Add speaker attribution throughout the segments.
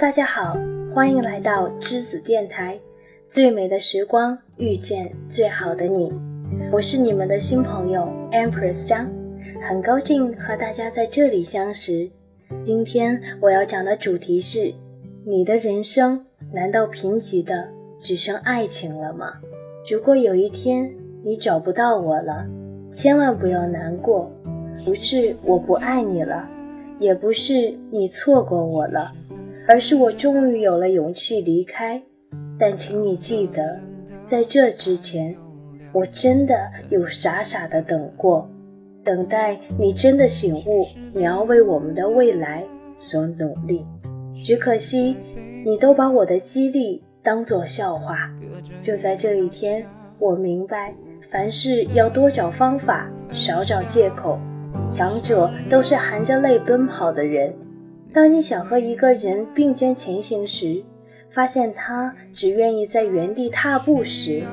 Speaker 1: 大家好，欢迎来到栀子电台，最美的时光遇见最好的你，我是你们的新朋友 Empress 张，很高兴和大家在这里相识。今天我要讲的主题是：你的人生难道贫瘠的只剩爱情了吗？如果有一天你找不到我了，千万不要难过，不是我不爱你了，也不是你错过我了。而是我终于有了勇气离开，但请你记得，在这之前，我真的有傻傻的等过，等待你真的醒悟，你要为我们的未来所努力。只可惜，你都把我的激励当作笑话。就在这一天，我明白，凡事要多找方法，少找借口。强者都是含着泪奔跑的人。当你想和一个人并肩前行时，发现他只愿意在原地踏步时，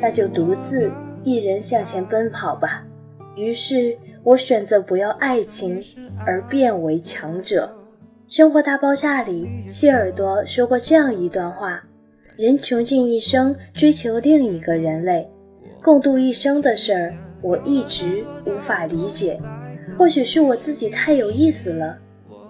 Speaker 1: 那就独自一人向前奔跑吧。于是我选择不要爱情，而变为强者。《生活大爆炸》里，谢耳朵说过这样一段话：人穷尽一生追求另一个人类，共度一生的事儿，我一直无法理解。或许是我自己太有意思了。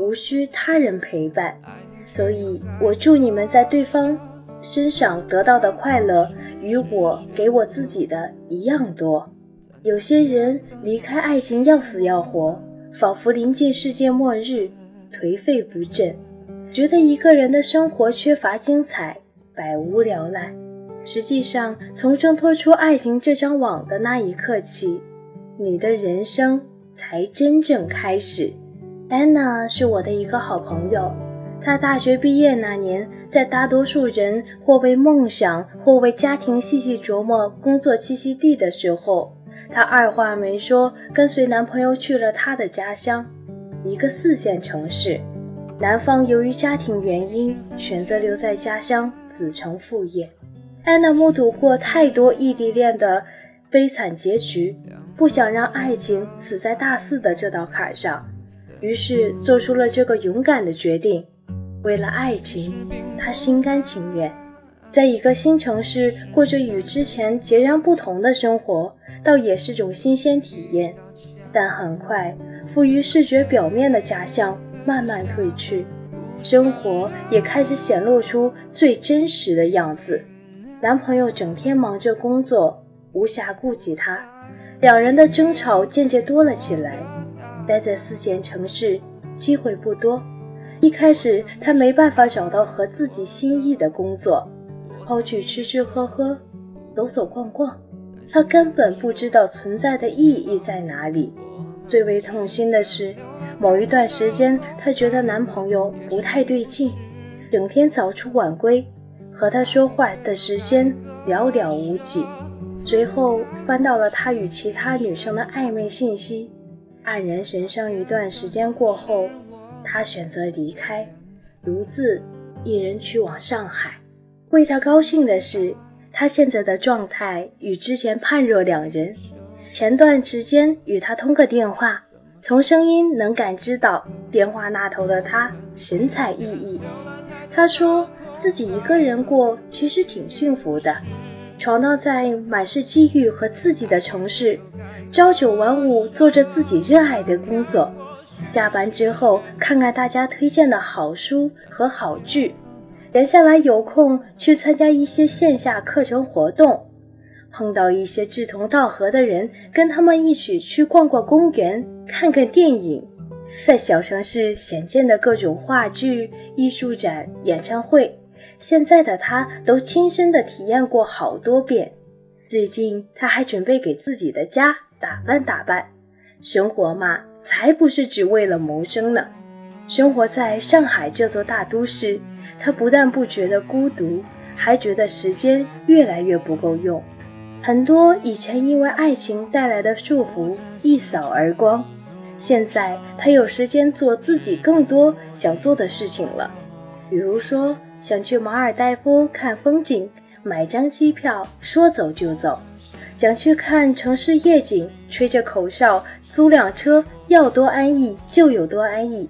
Speaker 1: 无需他人陪伴，所以我祝你们在对方身上得到的快乐与我给我自己的一样多。有些人离开爱情要死要活，仿佛临近世界末日，颓废不振，觉得一个人的生活缺乏精彩，百无聊赖。实际上，从挣脱出爱情这张网的那一刻起，你的人生才真正开始。安娜是我的一个好朋友。她大学毕业那年，在大多数人或为梦想，或为家庭细细琢磨工作栖息地的时候，她二话没说，跟随男朋友去了他的家乡，一个四线城市。男方由于家庭原因，选择留在家乡子承父业。安娜目睹过太多异地恋的悲惨结局，不想让爱情死在大四的这道坎上。于是做出了这个勇敢的决定，为了爱情，他心甘情愿，在一个新城市过着与之前截然不同的生活，倒也是种新鲜体验。但很快，浮于视觉表面的假象慢慢褪去，生活也开始显露出最真实的样子。男朋友整天忙着工作，无暇顾及她，两人的争吵渐渐多了起来。待在四线城市，机会不多。一开始，他没办法找到合自己心意的工作，抛去吃吃喝喝、走走逛逛，他根本不知道存在的意义在哪里。最为痛心的是，某一段时间，她觉得男朋友不太对劲，整天早出晚归，和她说话的时间寥寥无几。随后，翻到了他与其他女生的暧昧信息。黯然神伤一段时间过后，他选择离开，独自一人去往上海。为他高兴的是，他现在的状态与之前判若两人。前段时间与他通个电话，从声音能感知到电话那头的他神采奕奕。他说自己一个人过其实挺幸福的，闯荡在满是机遇和刺激的城市。朝九晚五，做着自己热爱的工作，加班之后看看大家推荐的好书和好剧，闲下来有空去参加一些线下课程活动，碰到一些志同道合的人，跟他们一起去逛逛公园、看看电影，在小城市显见的各种话剧、艺术展、演唱会，现在的他都亲身的体验过好多遍。最近他还准备给自己的家。打扮打扮，生活嘛，才不是只为了谋生呢。生活在上海这座大都市，他不但不觉得孤独，还觉得时间越来越不够用。很多以前因为爱情带来的束缚一扫而光，现在他有时间做自己更多想做的事情了。比如说，想去马尔代夫看风景，买张机票，说走就走。想去看城市夜景，吹着口哨，租辆车，要多安逸就有多安逸。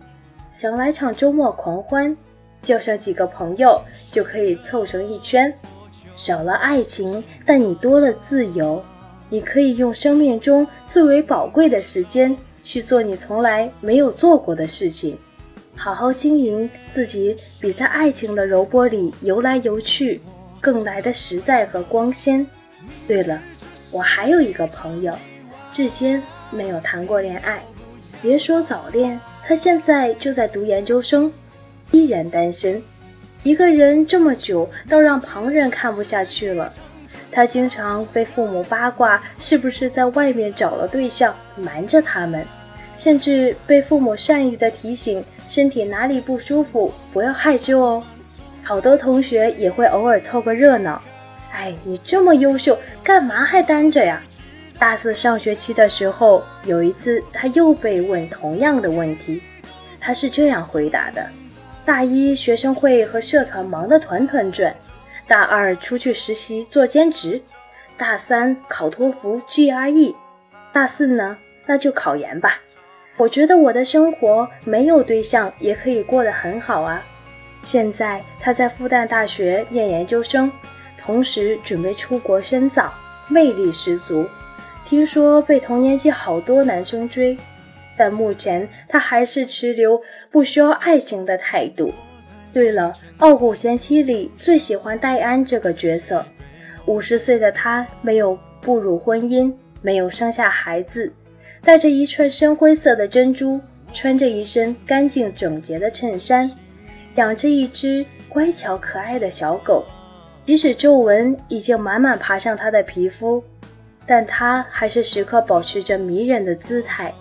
Speaker 1: 想来场周末狂欢，叫上几个朋友就可以凑成一圈。少了爱情，但你多了自由。你可以用生命中最为宝贵的时间去做你从来没有做过的事情，好好经营自己，比在爱情的柔波里游来游去更来的实在和光鲜。对了，我还有一个朋友，至今没有谈过恋爱。别说早恋，他现在就在读研究生，依然单身。一个人这么久，倒让旁人看不下去了。他经常被父母八卦，是不是在外面找了对象，瞒着他们，甚至被父母善意的提醒，身体哪里不舒服，不要害羞哦。好多同学也会偶尔凑个热闹。哎，你这么优秀，干嘛还单着呀？大四上学期的时候，有一次他又被问同样的问题，他是这样回答的：大一学生会和社团忙得团团转。大二出去实习做兼职，大三考托福 GRE，大四呢那就考研吧。我觉得我的生活没有对象也可以过得很好啊。现在他在复旦大学念研究生，同时准备出国深造，魅力十足。听说被同年级好多男生追，但目前他还是持留不需要爱情的态度。对了，《傲骨贤妻》里最喜欢戴安这个角色。五十岁的她没有步入婚姻，没有生下孩子，戴着一串深灰色的珍珠，穿着一身干净整洁的衬衫，养着一只乖巧可爱的小狗。即使皱纹已经满满爬上他的皮肤，但他还是时刻保持着迷人的姿态。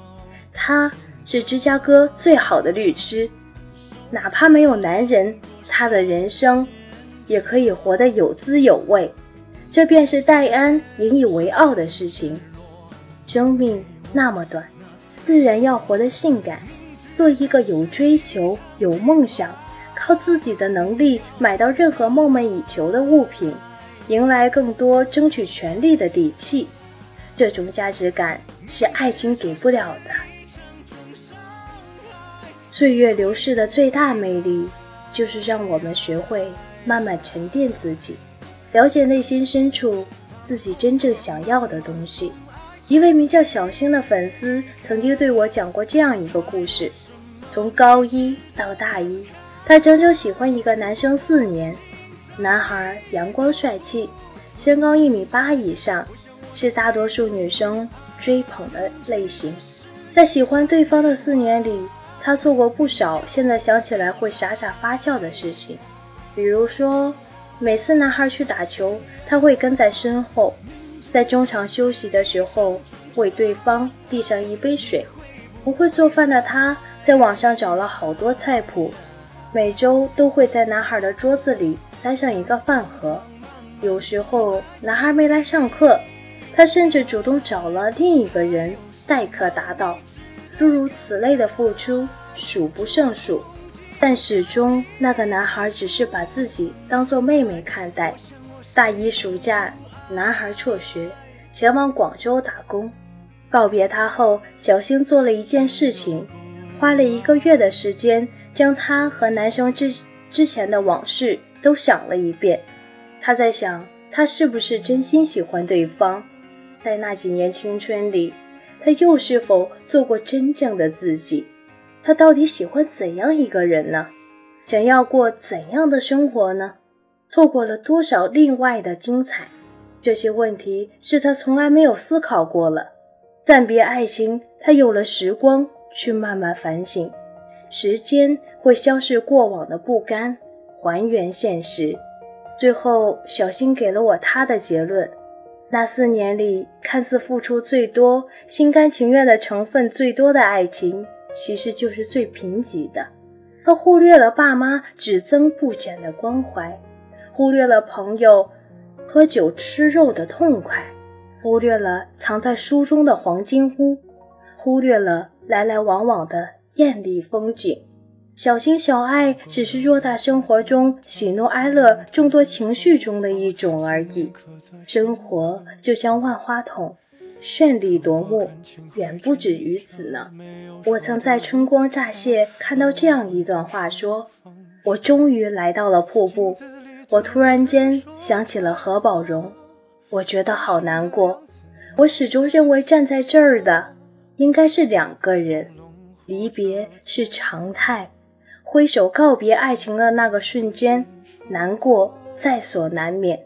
Speaker 1: 他是芝加哥最好的律师。哪怕没有男人，他的人生也可以活得有滋有味。这便是戴安引以为傲的事情。生命那么短，自然要活得性感，做一个有追求、有梦想、靠自己的能力买到任何梦寐以求的物品，迎来更多争取权利的底气。这种价值感是爱情给不了的。岁月流逝的最大魅力，就是让我们学会慢慢沉淀自己，了解内心深处自己真正想要的东西。一位名叫小星的粉丝曾经对我讲过这样一个故事：从高一到大一，他整整喜欢一个男生四年。男孩阳光帅气，身高一米八以上，是大多数女生追捧的类型。在喜欢对方的四年里，他做过不少现在想起来会傻傻发笑的事情，比如说，每次男孩去打球，他会跟在身后，在中场休息的时候为对方递上一杯水。不会做饭的他，在网上找了好多菜谱，每周都会在男孩的桌子里塞上一个饭盒。有时候男孩没来上课，他甚至主动找了另一个人代课答道。诸如此类的付出数不胜数，但始终那个男孩只是把自己当做妹妹看待。大一暑假，男孩辍学，前往广州打工。告别他后，小星做了一件事情，花了一个月的时间，将他和男生之之前的往事都想了一遍。他在想，他是不是真心喜欢对方？在那几年青春里。他又是否做过真正的自己？他到底喜欢怎样一个人呢？想要过怎样的生活呢？错过了多少另外的精彩？这些问题是他从来没有思考过了。暂别爱情，他有了时光去慢慢反省。时间会消逝过往的不甘，还原现实。最后，小新给了我他的结论。那四年里，看似付出最多、心甘情愿的成分最多的爱情，其实就是最贫瘠的。他忽略了爸妈只增不减的关怀，忽略了朋友喝酒吃肉的痛快，忽略了藏在书中的黄金屋，忽略了来来往往的艳丽风景。小情小爱只是偌大生活中喜怒哀乐众多情绪中的一种而已。生活就像万花筒，绚丽夺目，远不止于此呢。我曾在春光乍泄看到这样一段话：说，我终于来到了瀑布。我突然间想起了何宝荣，我觉得好难过。我始终认为站在这儿的应该是两个人，离别是常态，挥手告别爱情的那个瞬间，难过在所难免。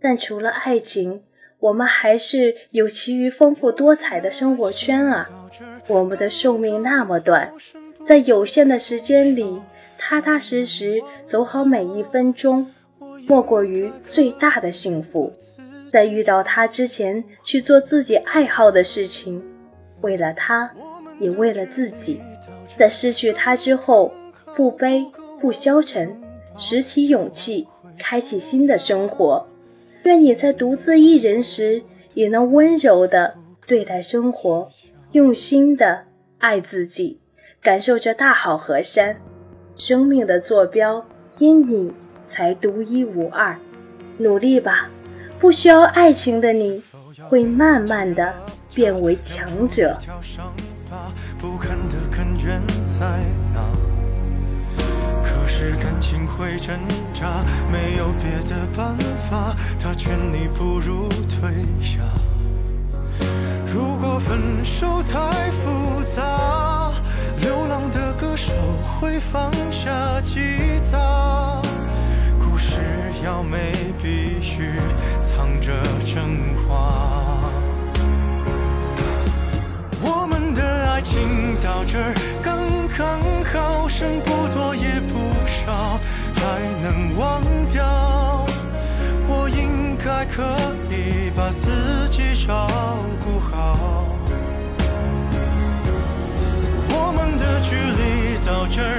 Speaker 1: 但除了爱情，我们还是有其余丰富多彩的生活圈啊。我们的寿命那么短，在有限的时间里，踏踏实实走好每一分钟，莫过于最大的幸福。在遇到他之前，去做自己爱好的事情，为了他，也为了自己。在失去他之后，不悲不消沉，拾起勇气，开启新的生活。愿你在独自一人时，也能温柔的对待生活。用心的爱自己，感受着大好河山。生命的坐标因你才独一无二。努力吧，不需要爱情的你，会慢慢的变为强者。
Speaker 2: 可是感情会挣扎，没有别的办法，他劝你不如退下。如果分手太复杂，流浪的歌手会放下吉他。要没，必须藏着真话。我们的爱情到这儿刚刚好，剩不多也不少，还能忘掉。我应该可以把自己照顾好。我们的距离到这儿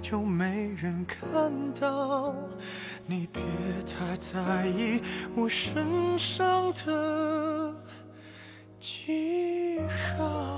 Speaker 2: 就没人看到。你别太在意我身上的记号。